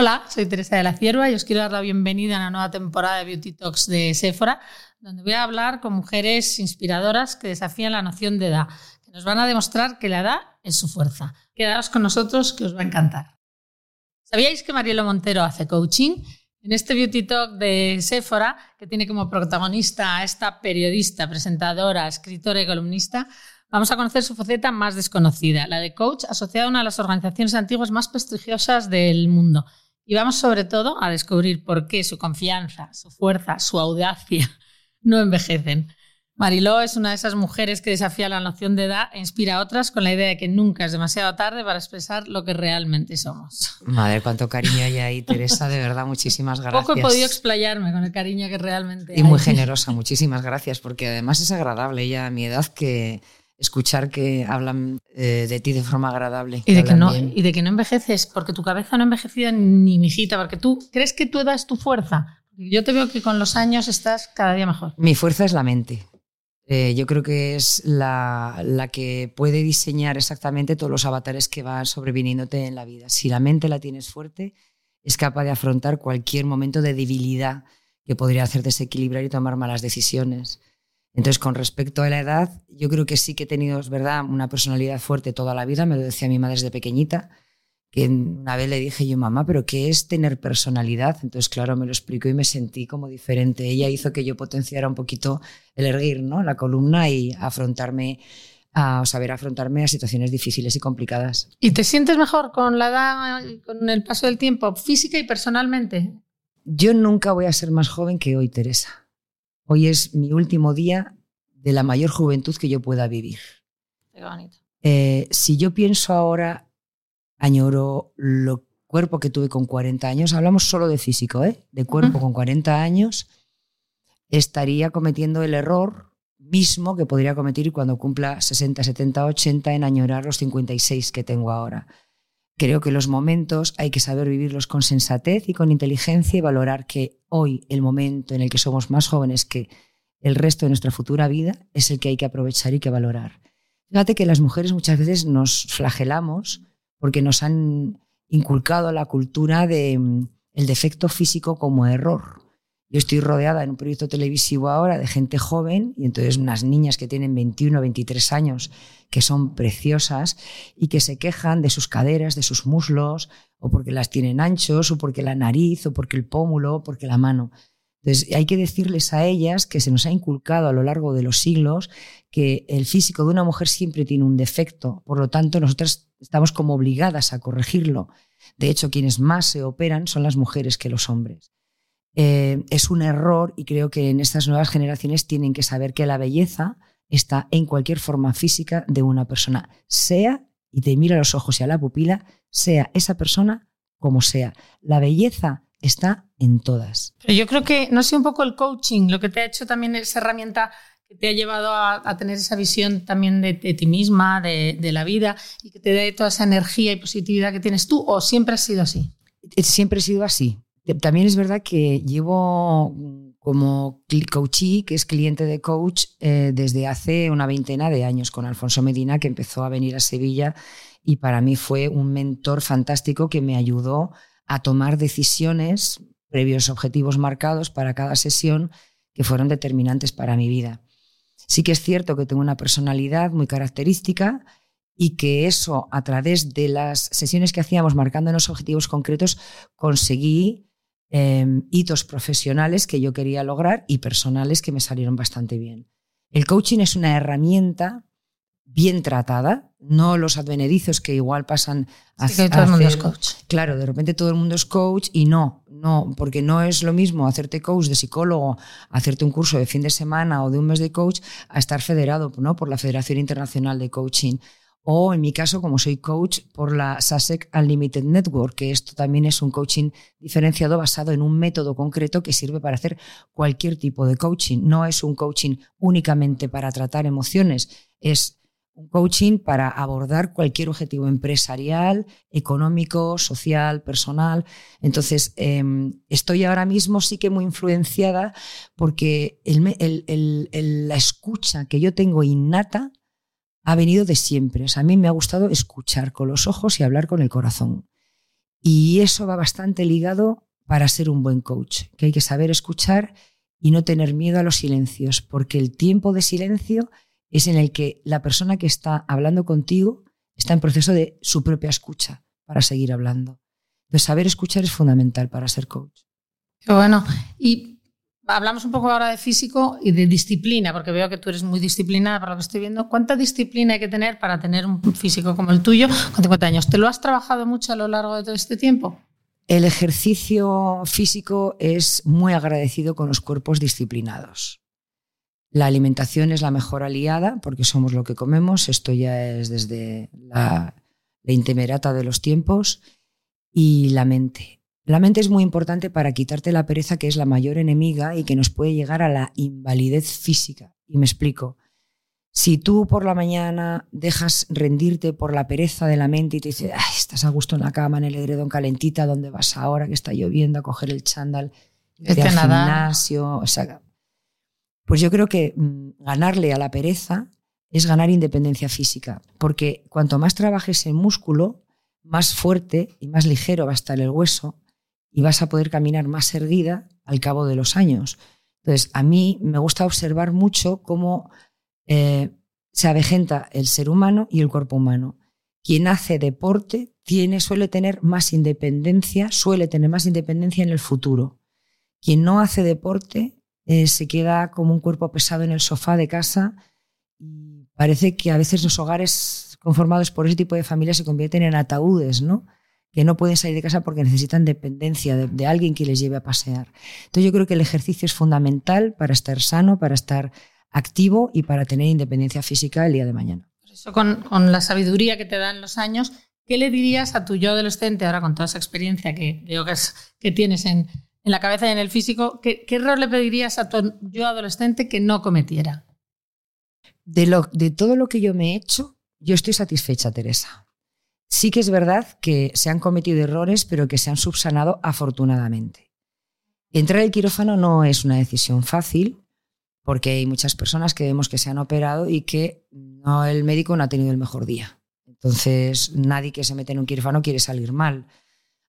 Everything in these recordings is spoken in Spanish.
Hola, soy Teresa de la Cierva y os quiero dar la bienvenida a la nueva temporada de Beauty Talks de Sephora, donde voy a hablar con mujeres inspiradoras que desafían la noción de edad, que nos van a demostrar que la edad es su fuerza. Quedaos con nosotros que os va a encantar. ¿Sabíais que Marielo Montero hace coaching? En este Beauty Talk de Sephora, que tiene como protagonista a esta periodista, presentadora, escritora y columnista, vamos a conocer su faceta más desconocida, la de coach asociada a una de las organizaciones antiguas más prestigiosas del mundo. Y vamos sobre todo a descubrir por qué su confianza, su fuerza, su audacia no envejecen. Mariló es una de esas mujeres que desafía la noción de edad e inspira a otras con la idea de que nunca es demasiado tarde para expresar lo que realmente somos. Madre, cuánto cariño hay ahí, Teresa, de verdad, muchísimas gracias. Poco he podido explayarme con el cariño que realmente Y muy generosa, muchísimas gracias, porque además es agradable ya a mi edad que escuchar que hablan eh, de ti de forma agradable. Y de, que no, y de que no envejeces, porque tu cabeza no ha envejecido ni mijita, porque tú crees que tu edad es tu fuerza. Yo te veo que con los años estás cada día mejor. Mi fuerza es la mente. Eh, yo creo que es la, la, que puede diseñar exactamente todos los avatares que van sobreviniéndote en la vida. Si la mente la tienes fuerte, es capaz de afrontar cualquier momento de debilidad que podría hacer desequilibrar y tomar malas decisiones. Entonces, con respecto a la edad, yo creo que sí que he tenido, es verdad, una personalidad fuerte toda la vida, me lo decía mi madre desde pequeñita, que una vez le dije yo, mamá, ¿pero qué es tener personalidad? Entonces, claro, me lo explicó y me sentí como diferente. Ella hizo que yo potenciara un poquito el erguir, ¿no? La columna y afrontarme a saber afrontarme a situaciones difíciles y complicadas. ¿Y te sientes mejor con la edad, con el paso del tiempo, física y personalmente? Yo nunca voy a ser más joven que hoy, Teresa. Hoy es mi último día de la mayor juventud que yo pueda vivir. Qué bonito. Eh, si yo pienso ahora, añoro el cuerpo que tuve con 40 años, hablamos solo de físico, ¿eh? de cuerpo con 40 años, estaría cometiendo el error mismo que podría cometer cuando cumpla 60, 70, 80 en añorar los 56 que tengo ahora. Creo que los momentos hay que saber vivirlos con sensatez y con inteligencia y valorar que hoy el momento en el que somos más jóvenes que el resto de nuestra futura vida es el que hay que aprovechar y que valorar. Fíjate que las mujeres muchas veces nos flagelamos porque nos han inculcado la cultura de mm, el defecto físico como error. Yo estoy rodeada en un proyecto televisivo ahora de gente joven y entonces unas niñas que tienen 21 o 23 años que son preciosas y que se quejan de sus caderas, de sus muslos, o porque las tienen anchos, o porque la nariz, o porque el pómulo, o porque la mano. Entonces hay que decirles a ellas que se nos ha inculcado a lo largo de los siglos que el físico de una mujer siempre tiene un defecto, por lo tanto nosotras estamos como obligadas a corregirlo. De hecho, quienes más se operan son las mujeres que los hombres. Eh, es un error y creo que en estas nuevas generaciones tienen que saber que la belleza está en cualquier forma física de una persona, sea, y te mira a los ojos y a la pupila, sea esa persona como sea. La belleza está en todas. Pero yo creo que, no sé, un poco el coaching, lo que te ha hecho también esa herramienta que te ha llevado a, tener esa visión también de, ti misma, de, de, la vida, y que te dé toda esa energía y positividad que tienes tú, o siempre has sido así? Siempre he sido así. También es verdad que llevo como coachee, que es cliente de coach, eh, desde hace una veintena de años con Alfonso Medina, que empezó a venir a Sevilla y para mí fue un mentor fantástico que me ayudó a tomar decisiones previos objetivos marcados para cada sesión que fueron determinantes para mi vida. Sí que es cierto que tengo una personalidad muy característica y que eso a través de las sesiones que hacíamos marcando los objetivos concretos conseguí Em, hitos profesionales que yo quería lograr y personales que me salieron bastante bien. El coaching es una herramienta bien tratada, no los advenedizos que igual pasan a, sí, todo el mundo es coach. Claro, de repente todo el mundo es coach y no, no, porque no es lo mismo hacerte coach de psicólogo, hacerte un curso de fin de semana o de un mes de coach, a estar federado ¿no? por la Federación Internacional de Coaching o en mi caso, como soy coach por la SASEC Unlimited Network, que esto también es un coaching diferenciado basado en un método concreto que sirve para hacer cualquier tipo de coaching. No es un coaching únicamente para tratar emociones, es un coaching para abordar cualquier objetivo empresarial, económico, social, personal. Entonces, em, estoy ahora mismo sí que muy influenciada porque la escucha que yo tengo innata ha venido de siempre. a mí me ha gustado escuchar con los ojos y hablar con el corazón. Y eso va bastante ligado para ser un buen coach, que hay que saber escuchar y no tener miedo a los silencios, porque el tiempo de silencio es en el que la persona que está hablando contigo está en proceso de su propia escucha para seguir hablando. Entonces, saber escuchar es fundamental para ser coach. Qué bueno. Y hablamos un poco ahora de físico y de disciplina, porque veo que tú eres muy disciplinada para lo que estoy viendo. ¿Cuánta disciplina hay que tener para tener un físico como el tuyo con 50 años? ¿Te lo has trabajado mucho a lo largo de todo este tiempo? El ejercicio físico es muy agradecido con los cuerpos disciplinados. La alimentación es la mejor aliada porque somos lo que comemos. Esto ya es desde la, la intemerata de los tiempos. Y la mente. La mente es muy importante para quitarte la pereza, que es la mayor enemiga y que nos puede llegar a la invalidez física. Y me explico. Si tú por la mañana dejas rendirte por la pereza de la mente y te dices, Ay, estás a gusto en la cama, en el edredón calentita, ¿dónde vas ahora que está lloviendo a coger el chándal? Este al gimnasio. O sea, pues yo creo que mm, ganarle a la pereza es ganar independencia física, porque cuanto más trabajes el músculo, más fuerte y más ligero va a estar el hueso y vas a poder caminar más erguida al cabo de los años. Entonces, a mí me gusta observar mucho cómo eh, se avejenta el ser humano y el cuerpo humano. Quien hace deporte tiene, suele tener más independencia, suele tener más independencia en el futuro. Quien no hace deporte eh, se queda como un cuerpo pesado en el sofá de casa y parece que a veces los hogares conformados por ese tipo de familias se convierten en ataúdes, ¿no? Que no pueden salir de casa porque necesitan dependencia de, de, alguien que les lleve a pasear. Entonces yo creo que el ejercicio es fundamental para estar sano, para estar activo y para tener independencia física el día de mañana. Por eso con, con la sabiduría que te dan los años, ¿qué le dirías a tu yo adolescente ahora con toda esa experiencia que veo que, es, que tienes en, en, la cabeza y en el físico? ¿qué, ¿Qué error le pedirías a tu yo adolescente que no cometiera? De, lo, de todo lo que yo me he hecho, yo estoy satisfecha, Teresa. Sí que es verdad que se han cometido errores, pero que se han subsanado afortunadamente. Entrar al quirófano no es una decisión fácil, porque hay muchas personas que vemos que se han operado y que no, el médico no ha tenido el mejor día. Entonces, nadie que se mete en un quirófano quiere salir mal.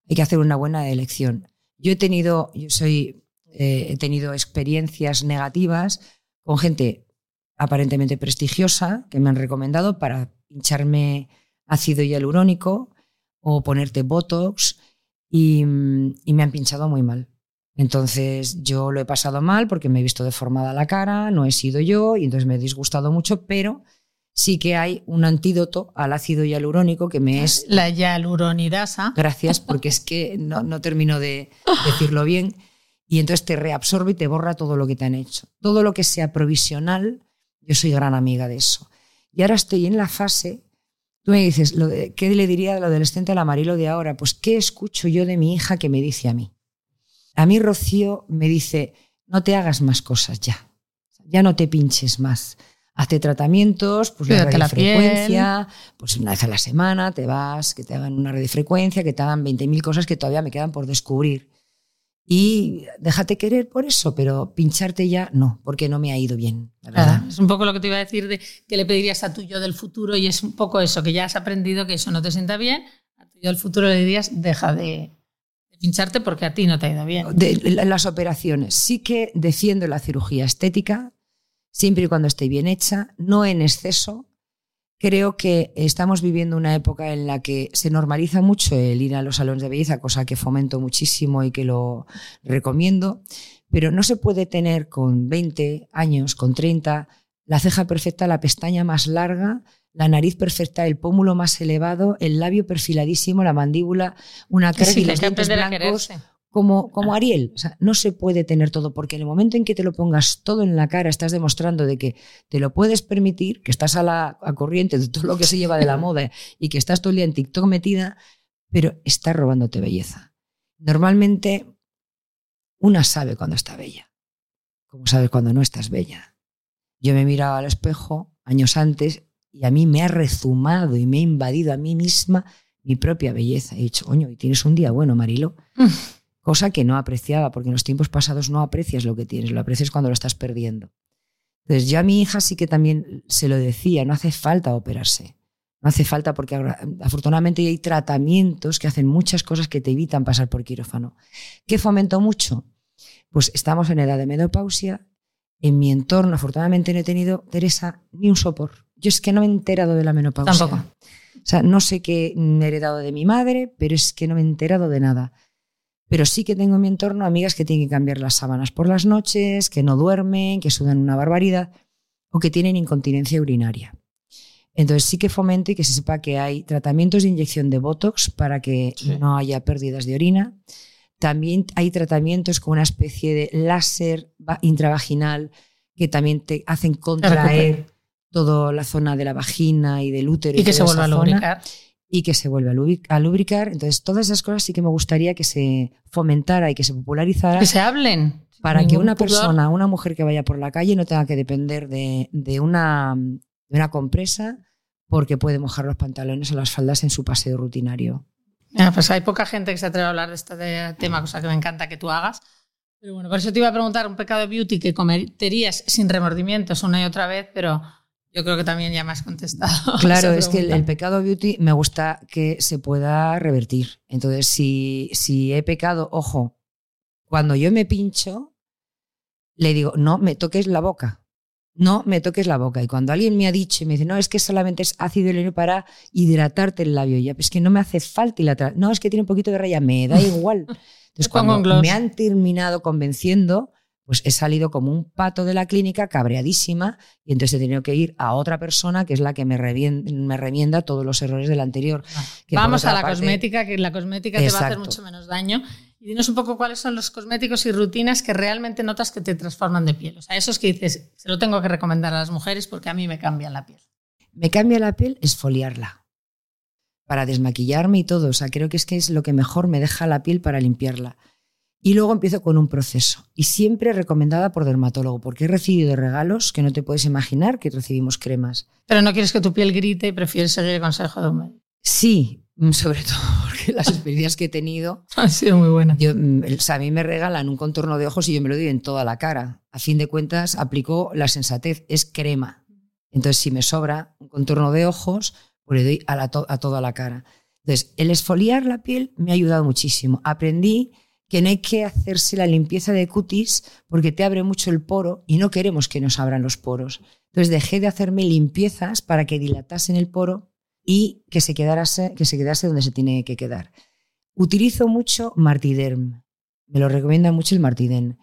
Hay que hacer una buena elección. Yo he tenido, yo soy, eh, he tenido experiencias negativas con gente aparentemente prestigiosa que me han recomendado para pincharme ácido hialurónico o ponerte Botox y, y, me han pinchado muy mal. Entonces yo lo he pasado mal porque me he visto deformada la cara, no he sido yo y entonces me he disgustado mucho, pero sí que hay un antídoto al ácido hialurónico que me es... La hialuronidasa. Gracias, porque es que no, no termino de decirlo bien. Y entonces te reabsorbe y te borra todo lo que te han hecho. Todo lo que sea provisional, yo soy gran amiga de eso. Y ahora estoy en la fase Tú me dices, ¿qué le diría al adolescente al amarillo de ahora? Pues, ¿qué escucho yo de mi hija que me dice a mí? A mí Rocío me dice, no te hagas más cosas ya, ya no te pinches más. Hazte tratamientos, pues la radiofrecuencia, pues una vez a la semana te vas, que te hagan una radiofrecuencia, que te hagan 20.000 cosas que todavía me quedan por descubrir. Y déjate querer por eso, pero pincharte ya no, porque no me ha ido bien. La verdad. Ah, es un poco lo que te iba a decir de que le pedirías a tu yo del futuro y es un poco eso, que ya has aprendido que eso no te sienta bien, a tu yo del futuro le dirías, deja de, de pincharte porque a ti no te ha ido bien. De, las operaciones. Sí que defiendo la cirugía estética, siempre y cuando esté bien hecha, no en exceso. Creo que estamos viviendo una época en la que se normaliza mucho el ir a los salones de belleza, cosa que fomento muchísimo y que lo recomiendo, pero no se puede tener con 20 años, con 30, la ceja perfecta, la pestaña más larga, la nariz perfecta, el pómulo más elevado, el labio perfiladísimo, la mandíbula, una cara Sí, y los dientes blancos. Como, como Ariel. O sea, no se puede tener todo, porque en el momento en que te lo pongas todo en la cara, estás demostrando de que te lo puedes permitir, que estás a la a corriente de todo lo que se lleva de la moda y que estás todo el día en TikTok metida, pero estás robándote belleza. Normalmente una sabe cuando está bella, como sabes cuando no estás bella. Yo me miraba al espejo años antes y a mí me ha rezumado y me ha invadido a mí misma mi propia belleza. He dicho, coño, y tienes un día bueno, Marilo cosa que no apreciaba, porque en los tiempos pasados no aprecias lo que tienes, lo aprecias cuando lo estás perdiendo. Entonces yo a mi hija sí que también se lo decía, no hace falta operarse. No hace falta porque afortunadamente hay tratamientos que hacen muchas cosas que te evitan pasar por quirófano. ¿Qué fomento mucho? Pues estamos en edad de menopausia. En mi entorno, afortunadamente, no he tenido, Teresa, ni un sopor. Yo es que no me he enterado de la menopausia. Tampoco. O sea, no sé qué he heredado de mi madre, pero es que no me he enterado de nada. Pero sí que tengo en mi entorno amigas que tienen que cambiar las sábanas por las noches, que no duermen, que sudan una barbaridad o que tienen incontinencia urinaria. Entonces sí que fomento y que se sepa que hay tratamientos de inyección de Botox para que no haya pérdidas de orina. También hay tratamientos con una especie de láser intravaginal que también te hacen contraer toda la zona de la vagina y del útero. Y, que se vuelva a lubricar. Y que se vuelva a lubricar. Entonces, todas esas cosas sí que me gustaría que se fomentara y que se popularizara. Que se hablen. Para que una persona, una mujer que vaya por la calle no tenga que depender de, una, de una compresa porque puede mojar los pantalones o las faldas en su paseo rutinario. pues hay poca gente que se atreve a hablar de este tema, cosa que me encanta que tú hagas. Pero bueno, por eso te iba a preguntar un pecado de beauty que cometerías sin remordimientos una y otra vez, pero yo creo que también ya me has contestado. Claro, es que el, pecado beauty me gusta que se pueda revertir. Entonces, si, si he pecado, ojo, cuando yo me pincho, le digo, no me toques la boca. No me toques la boca. Y cuando alguien me ha dicho y me dice, no, es que solamente es ácido hialurónico para hidratarte el labio, ya, es que no me hace falta hidratar. No, es que tiene un poquito de raya, me da igual. Entonces, cuando me han terminado convenciendo, pues he salido como un pato de la clínica, cabreadísima, y entonces he tenido que ir a otra persona que es la que me, remienda, todos los errores del anterior. Ah. Vamos a la cosmética, que la cosmética te va a hacer mucho menos daño. Y dinos un poco cuáles son los cosméticos y rutinas que realmente notas que te transforman de piel. O sea, esos que dices, se lo tengo que recomendar a las mujeres porque a mí me cambian la piel. Me cambia la piel esfoliarla para desmaquillarme y todo. O sea, creo que es que es lo que mejor me deja la piel para limpiarla. Y luego empiezo con un proceso. Y siempre recomendada por dermatólogo, porque he recibido regalos que no te puedes imaginar que recibimos cremas. Pero no quieres que tu piel grite y prefieres seguir el consejo de un médico. Sí, mm, sobre todo porque las experiencias que he tenido han sido muy buenas. Mm, a mí me regalan un contorno de ojos y yo me lo doy en toda la cara. A fin de cuentas, aplicó la sensatez, es crema. Entonces, si me sobra un contorno de ojos, pues le doy a, a toda la cara. Entonces, el esfoliar la piel me ha ayudado muchísimo. Aprendí que no hay que hacerse la limpieza de cutis porque te abre mucho el poro y no queremos que nos abran los poros. Entonces dejé de hacerme limpiezas para que dilatasen el poro y que se, quedase, que se quedase donde se tiene que quedar. Utilizo mucho Martiderm. Me lo recomienda mucho el Martiderm.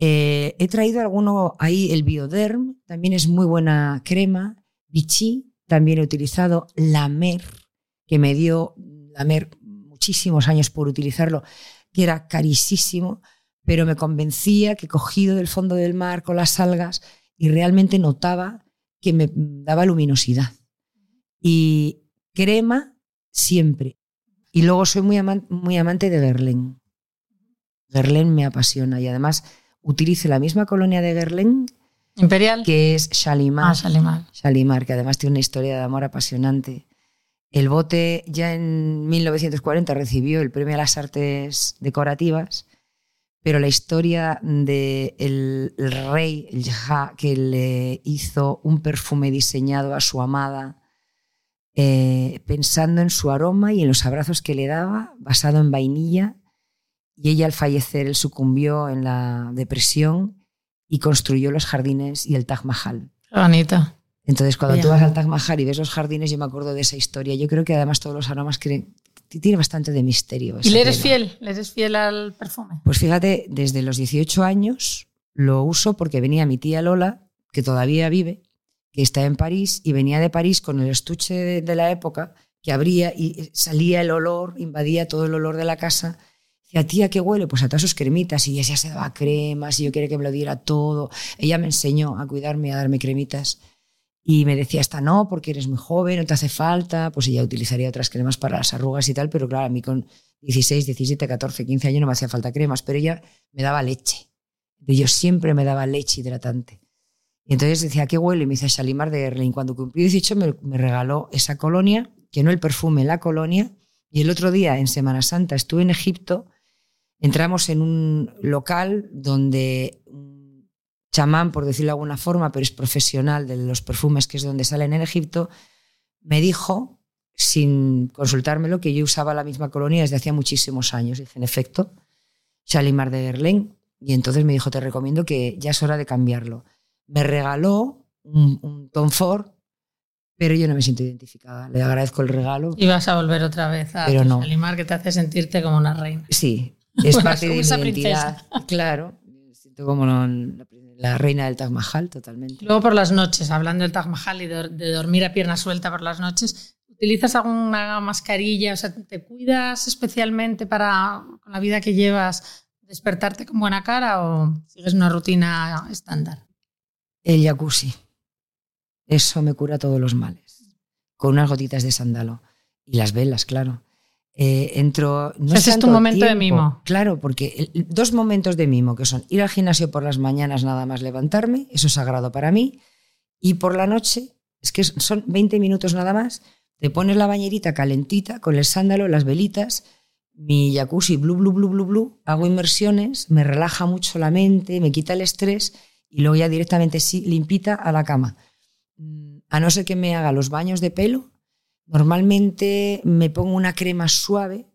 Eh, he traído alguno ahí, el Bioderm, también es muy buena crema. Vichy, también he utilizado. La Mer, que me dio la Mer muchísimos años por utilizarlo que era carísimo, pero me convencía que cogido del fondo del mar con las algas y realmente notaba que me daba luminosidad. Y crema siempre. Y luego soy muy, muy amante de Guerlain. Guerlain me apasiona y además utilizo la misma colonia de Guerlain Imperial. Que es Shalimar. Ah, Shalimar. Shalimar, que además tiene una historia de amor apasionante. El bote ya en 1940 recibió el premio a las artes decorativas, pero la historia del el rey, el que le hizo un perfume diseñado a su amada, eh, pensando en su aroma y en los abrazos que le daba, basado en vainilla, y ella al fallecer él sucumbió en la depresión y construyó los jardines y el Taj Mahal. Bonita. Entonces, cuando tú vas al Taj Mahal y ves los jardines, yo me acuerdo de esa historia. Yo creo que además todos los aromas que tiene bastante de misterio. ¿Y le eres fiel? ¿Le eres fiel al perfume? Pues fíjate, desde los 18 años lo uso porque venía mi tía Lola, que todavía vive, que está en París, y venía de París con el estuche de, la época, que abría y salía el olor, invadía todo el olor de la casa. Decía, tía, ¿qué huele? Pues a todas sus cremitas. Y ella se daba cremas y yo quería que me lo diera todo. Ella me enseñó a cuidarme, a darme cremitas. Y me decía, esta no, porque eres muy joven, no te hace falta, pues ella utilizaría otras cremas para las arrugas y tal, pero claro, a mí con 16, 17, 14, 15 años no me hacía falta cremas, pero ella me daba leche. Yo siempre me daba leche hidratante. Y entonces decía, ¿qué huele? Y me dice Shalimar de Erling. Cuando cumplí 18 me, me regaló esa colonia, que no el perfume, la colonia. Y el otro día, en Semana Santa, estuve en Egipto, entramos en un local donde chamán, por decirlo de alguna forma, pero es profesional de los perfumes, que es donde salen en Egipto, me dijo, sin consultármelo, que yo usaba la misma colonia desde hacía muchísimos años. Dije, en efecto, Shalimar de Berlín. Y entonces me dijo, te recomiendo que ya es hora de cambiarlo. Me regaló un, un Tom Ford, pero yo no me siento identificada. Le agradezco el regalo. Y vas a volver otra vez a Pero no. Shalimar, que te hace sentirte como una reina. Sí, es Bueno, parte de mi identidad. Claro, como la, la reina del Taj Mahal totalmente. Luego por las noches, hablando del Taj Mahal y de, de dormir a pierna suelta por las noches, ¿utilizas alguna mascarilla? O sea, ¿te cuidas especialmente para con la vida que llevas despertarte con buena cara o sigues una rutina estándar? El jacuzzi. Eso me cura todos los males. Con unas gotitas de sándalo. Y las velas, claro. Eh, entro. No Ese es tu momento de tiempo. mimo. Claro, porque el- dos momentos de mimo, que son ir al gimnasio por las mañanas, nada más levantarme, eso es sagrado para mí. Y por la noche, es que son 20 minutos nada más, te pones la bañerita calentita con el sándalo, las velitas, mi jacuzzi, blu, blu, blu, blu, blu, hago inmersiones, me relaja mucho la mente, me quita el estrés y luego ya directamente sí, limpita a la cama. Mm, A no ser que me haga los baños de pelo, normalmente me pongo una crema suave,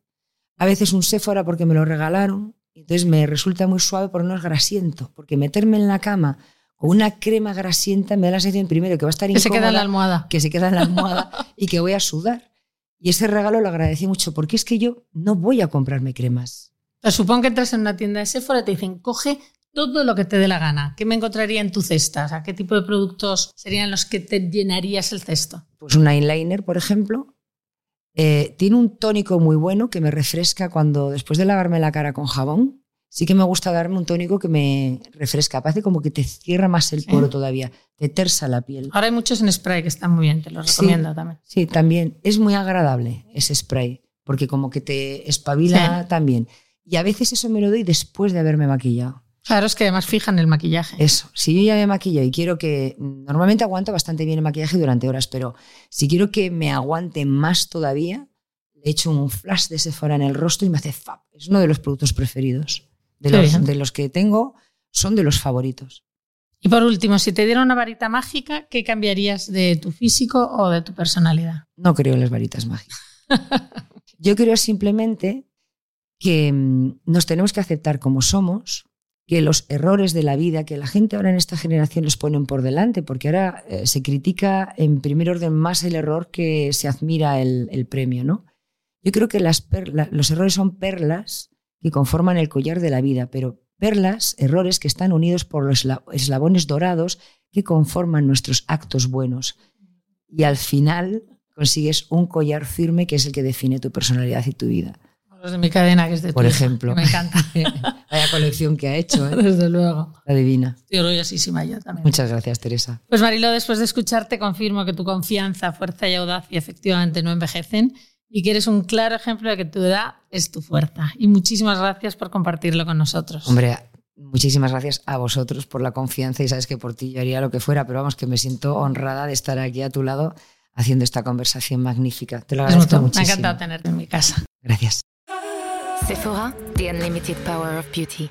a veces un Sephora porque me lo regalaron, entonces me resulta muy suave porque no es grasiento, porque meterme en la cama con una crema grasienta me da la sensación primero que va a estar Que se queda en la almohada. que se queda en la almohada y que voy a sudar. Y ese regalo lo agradecí mucho porque es que yo no voy a comprarme cremas. Supongo que entras en una tienda de Sephora y te dicen, coge todo lo que te dé la gana. ¿Qué me encontraría en tu cesta? O sea, ¿qué tipo de productos serían los que te llenarías el cesto? Pues un eyeliner, por ejemplo, eh, tiene un tónico muy bueno que me refresca cuando después de lavarme la cara con jabón. Sí que me gusta darme un tónico que me refresca. Parece como que te cierra más el poro todavía, te tersa la piel. Ahora hay muchos en spray que están muy bien, te los Sí. recomiendo también. Sí, también es muy agradable ese spray, porque como que te espabila Sí. también. Y a veces eso me lo doy después de haberme maquillado. Claro, es que además fijan el maquillaje. Eso, si yo ya me maquillo y quiero que, normalmente aguanto bastante bien el maquillaje durante horas, pero si quiero que me aguante más todavía, le echo un flash de Sephora en el rostro y me hace fab. Es uno de los productos preferidos. De los, de los que tengo, son de los favoritos. Y por último, si te diera una varita mágica, ¿qué cambiarías de tu físico o de tu personalidad? No creo en las varitas mágicas. Yo creo simplemente que mm, nos tenemos que aceptar como somos, que los errores de la vida, que la gente ahora en esta generación los ponen por delante, porque ahora eh, se critica en primer orden más el error que se admira el, el premio, ¿no? Yo creo que las perla- los errores son perlas que conforman el collar de la vida, pero perlas, errores que están unidos por los esla- eslabones dorados que conforman nuestros actos buenos. Y al final consigues un collar firme que es el que define tu personalidad y tu vida. Los de mi cadena, que es de Por ejemplo. Me encanta, Vaya colección que ha hecho, ¿eh? desde luego. la divina. Estoy orgullosísima yo también. Muchas gracias, Teresa. Pues Marilo, después de escucharte, confirmo que tu confianza, fuerza y audacia efectivamente no envejecen y que eres un claro ejemplo de que tu edad es tu fuerza. Y muchísimas gracias por compartirlo con nosotros. Hombre, muchísimas gracias a vosotros por la confianza y sabes que por ti yo haría lo que fuera, pero vamos, que me siento honrada de estar aquí a tu lado haciendo esta conversación magnífica. Te lo agradezco mutuo. Me ha encantado tenerte en mi casa. Gracias. Sephora, the unlimited power of beauty.